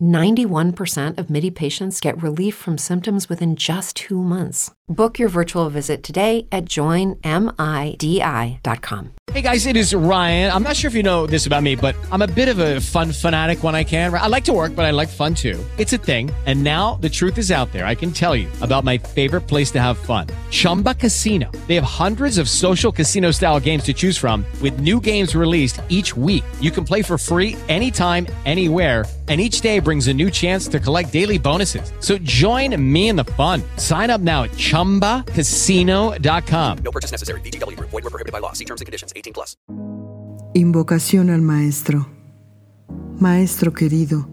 91% of MIDI patients get relief from symptoms within just two months. Book your virtual visit today at joinmidi.com. Hey guys, it is Ryan. I'm not sure if you know this about me, but I'm a bit of a fun fanatic when I can. I like to work, but I like fun too. It's a thing. And now the truth is out there. I can tell you about my favorite place to have fun Chumba Casino. They have hundreds of social casino style games to choose from, with new games released each week. You can play for free anytime, anywhere and each day brings a new chance to collect daily bonuses. So join me in the fun. Sign up now at ChumbaCasino.com. No purchase necessary. BGW. Void were prohibited by law. See terms and conditions. 18 plus. Invocación al Maestro. Maestro querido,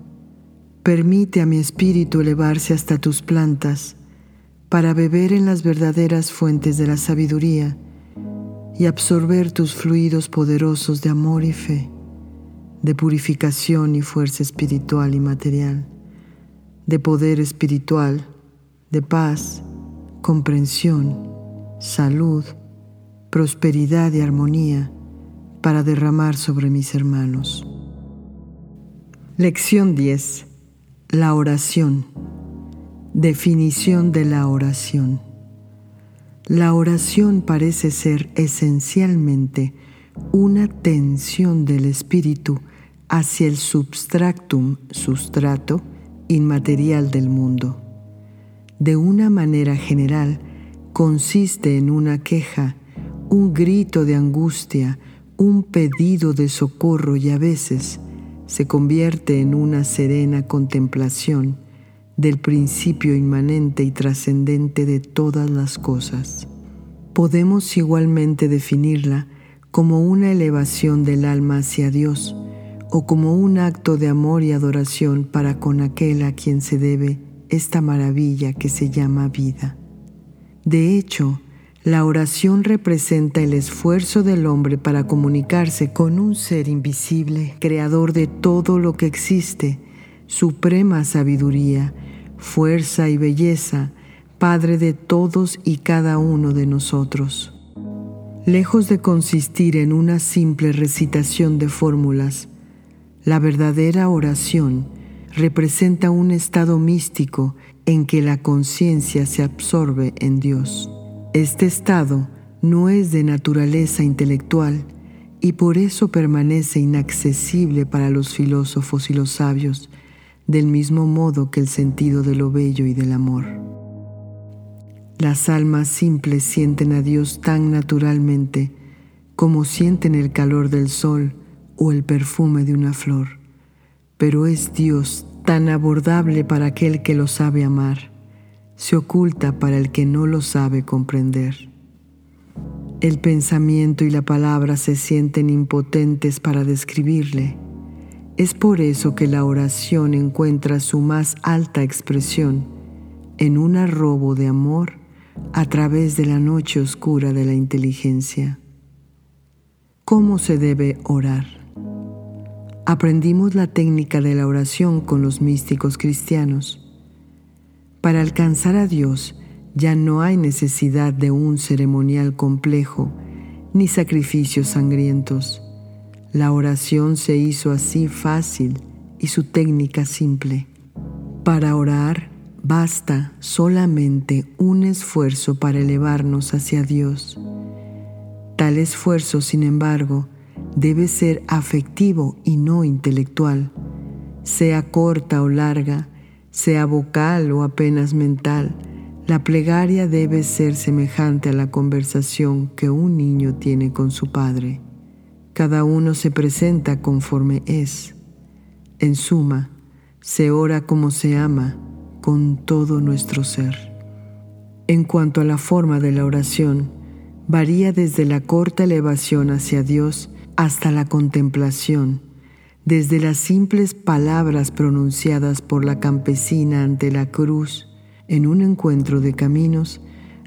permite a mi espíritu elevarse hasta tus plantas para beber en las verdaderas fuentes de la sabiduría y absorber tus fluidos poderosos de amor y fe de purificación y fuerza espiritual y material, de poder espiritual, de paz, comprensión, salud, prosperidad y armonía para derramar sobre mis hermanos. Lección 10. La oración. Definición de la oración. La oración parece ser esencialmente una tensión del espíritu hacia el substractum, sustrato, inmaterial del mundo. De una manera general, consiste en una queja, un grito de angustia, un pedido de socorro y a veces se convierte en una serena contemplación del principio inmanente y trascendente de todas las cosas. Podemos igualmente definirla como una elevación del alma hacia Dios, o como un acto de amor y adoración para con aquel a quien se debe esta maravilla que se llama vida. De hecho, la oración representa el esfuerzo del hombre para comunicarse con un ser invisible, creador de todo lo que existe, suprema sabiduría, fuerza y belleza, Padre de todos y cada uno de nosotros. Lejos de consistir en una simple recitación de fórmulas, la verdadera oración representa un estado místico en que la conciencia se absorbe en Dios. Este estado no es de naturaleza intelectual y por eso permanece inaccesible para los filósofos y los sabios, del mismo modo que el sentido de lo bello y del amor. Las almas simples sienten a Dios tan naturalmente como sienten el calor del sol, o el perfume de una flor, pero es Dios tan abordable para aquel que lo sabe amar, se oculta para el que no lo sabe comprender. El pensamiento y la palabra se sienten impotentes para describirle. Es por eso que la oración encuentra su más alta expresión en un arrobo de amor a través de la noche oscura de la inteligencia. ¿Cómo se debe orar? Aprendimos la técnica de la oración con los místicos cristianos. Para alcanzar a Dios ya no hay necesidad de un ceremonial complejo ni sacrificios sangrientos. La oración se hizo así fácil y su técnica simple. Para orar basta solamente un esfuerzo para elevarnos hacia Dios. Tal esfuerzo, sin embargo, debe ser afectivo y no intelectual, sea corta o larga, sea vocal o apenas mental. La plegaria debe ser semejante a la conversación que un niño tiene con su padre. Cada uno se presenta conforme es. En suma, se ora como se ama con todo nuestro ser. En cuanto a la forma de la oración, varía desde la corta elevación hacia Dios hasta la contemplación, desde las simples palabras pronunciadas por la campesina ante la cruz en un encuentro de caminos,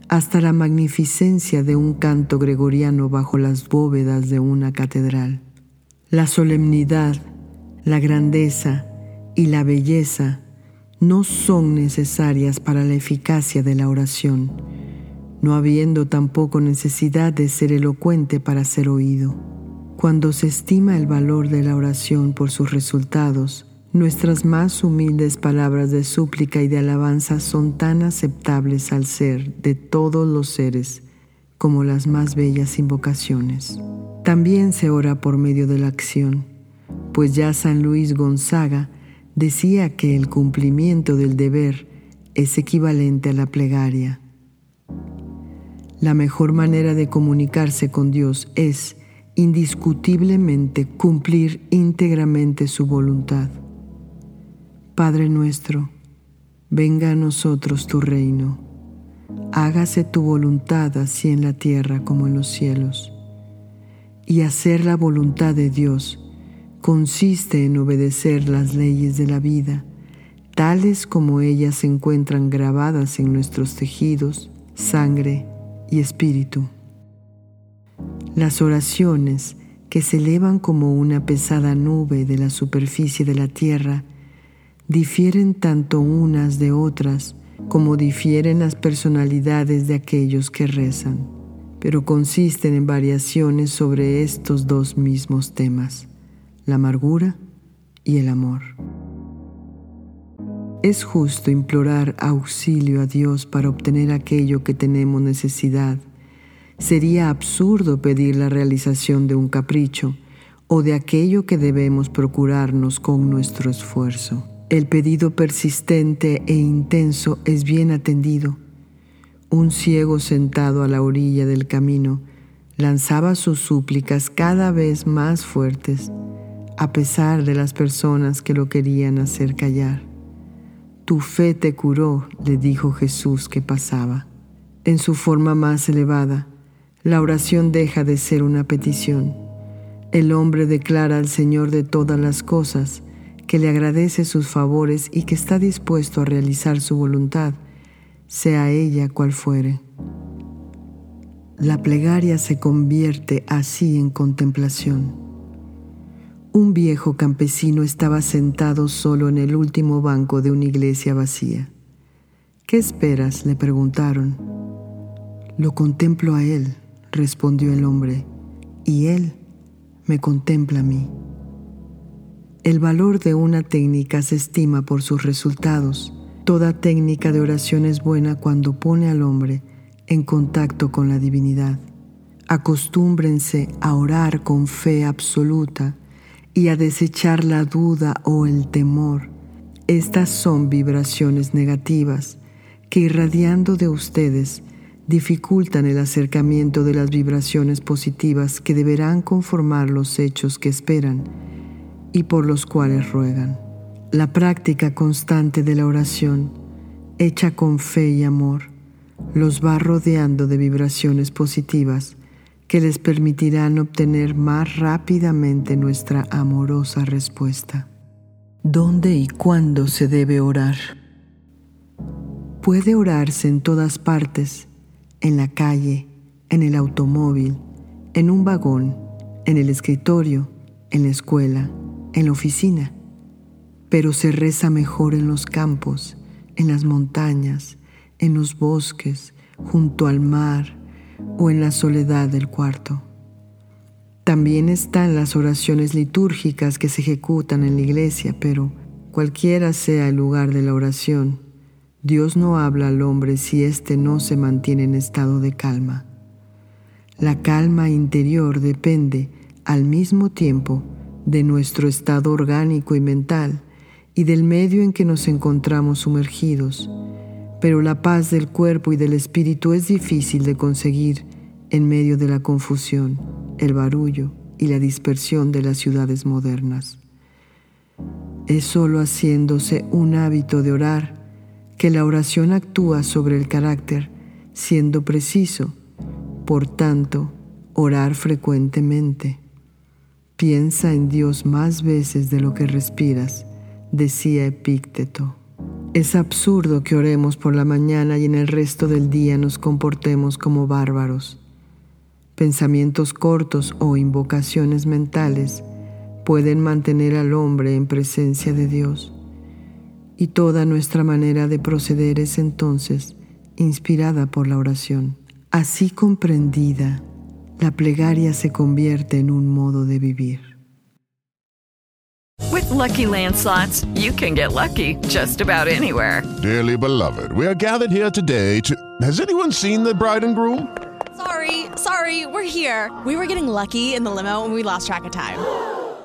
hasta la magnificencia de un canto gregoriano bajo las bóvedas de una catedral. La solemnidad, la grandeza y la belleza no son necesarias para la eficacia de la oración, no habiendo tampoco necesidad de ser elocuente para ser oído. Cuando se estima el valor de la oración por sus resultados, nuestras más humildes palabras de súplica y de alabanza son tan aceptables al ser de todos los seres como las más bellas invocaciones. También se ora por medio de la acción, pues ya San Luis Gonzaga decía que el cumplimiento del deber es equivalente a la plegaria. La mejor manera de comunicarse con Dios es indiscutiblemente cumplir íntegramente su voluntad. Padre nuestro, venga a nosotros tu reino, hágase tu voluntad así en la tierra como en los cielos. Y hacer la voluntad de Dios consiste en obedecer las leyes de la vida, tales como ellas se encuentran grabadas en nuestros tejidos, sangre y espíritu. Las oraciones que se elevan como una pesada nube de la superficie de la tierra difieren tanto unas de otras como difieren las personalidades de aquellos que rezan, pero consisten en variaciones sobre estos dos mismos temas, la amargura y el amor. Es justo implorar auxilio a Dios para obtener aquello que tenemos necesidad. Sería absurdo pedir la realización de un capricho o de aquello que debemos procurarnos con nuestro esfuerzo. El pedido persistente e intenso es bien atendido. Un ciego sentado a la orilla del camino lanzaba sus súplicas cada vez más fuertes, a pesar de las personas que lo querían hacer callar. Tu fe te curó, le dijo Jesús que pasaba. En su forma más elevada, la oración deja de ser una petición. El hombre declara al Señor de todas las cosas, que le agradece sus favores y que está dispuesto a realizar su voluntad, sea ella cual fuere. La plegaria se convierte así en contemplación. Un viejo campesino estaba sentado solo en el último banco de una iglesia vacía. ¿Qué esperas? le preguntaron. Lo contemplo a él, respondió el hombre, y él me contempla a mí. El valor de una técnica se estima por sus resultados. Toda técnica de oración es buena cuando pone al hombre en contacto con la divinidad. Acostúmbrense a orar con fe absoluta y a desechar la duda o el temor. Estas son vibraciones negativas que irradiando de ustedes dificultan el acercamiento de las vibraciones positivas que deberán conformar los hechos que esperan y por los cuales ruegan. La práctica constante de la oración, hecha con fe y amor, los va rodeando de vibraciones positivas que les permitirán obtener más rápidamente nuestra amorosa respuesta. ¿Dónde y cuándo se debe orar? Puede orarse en todas partes, en la calle, en el automóvil, en un vagón, en el escritorio, en la escuela, en la oficina, pero se reza mejor en los campos, en las montañas, en los bosques, junto al mar o en la soledad del cuarto. También están las oraciones litúrgicas que se ejecutan en la iglesia, pero cualquiera sea el lugar de la oración, Dios no habla al hombre si éste no se mantiene en estado de calma. La calma interior depende, al mismo tiempo, de nuestro estado orgánico y mental y del medio en que nos encontramos sumergidos, pero la paz del cuerpo y del espíritu es difícil de conseguir en medio de la confusión, el barullo y la dispersión de las ciudades modernas. Es sólo haciéndose un hábito de orar que la oración actúa sobre el carácter, siendo preciso, por tanto, orar frecuentemente. Piensa en Dios más veces de lo que respiras, decía Epícteto. Es absurdo que oremos por la mañana y en el resto del día nos comportemos como bárbaros. Pensamientos cortos o invocaciones mentales pueden mantener al hombre en presencia de Dios y toda nuestra manera de proceder es entonces inspirada por la oración. Así comprendida, la plegaria se convierte en un modo de vivir. With lucky landslots, you can get lucky just about anywhere. Dearly beloved, we are gathered here today to. Has anyone seen the bride and groom? Sorry, sorry, we're here. We were getting lucky in the limo and we lost track of time.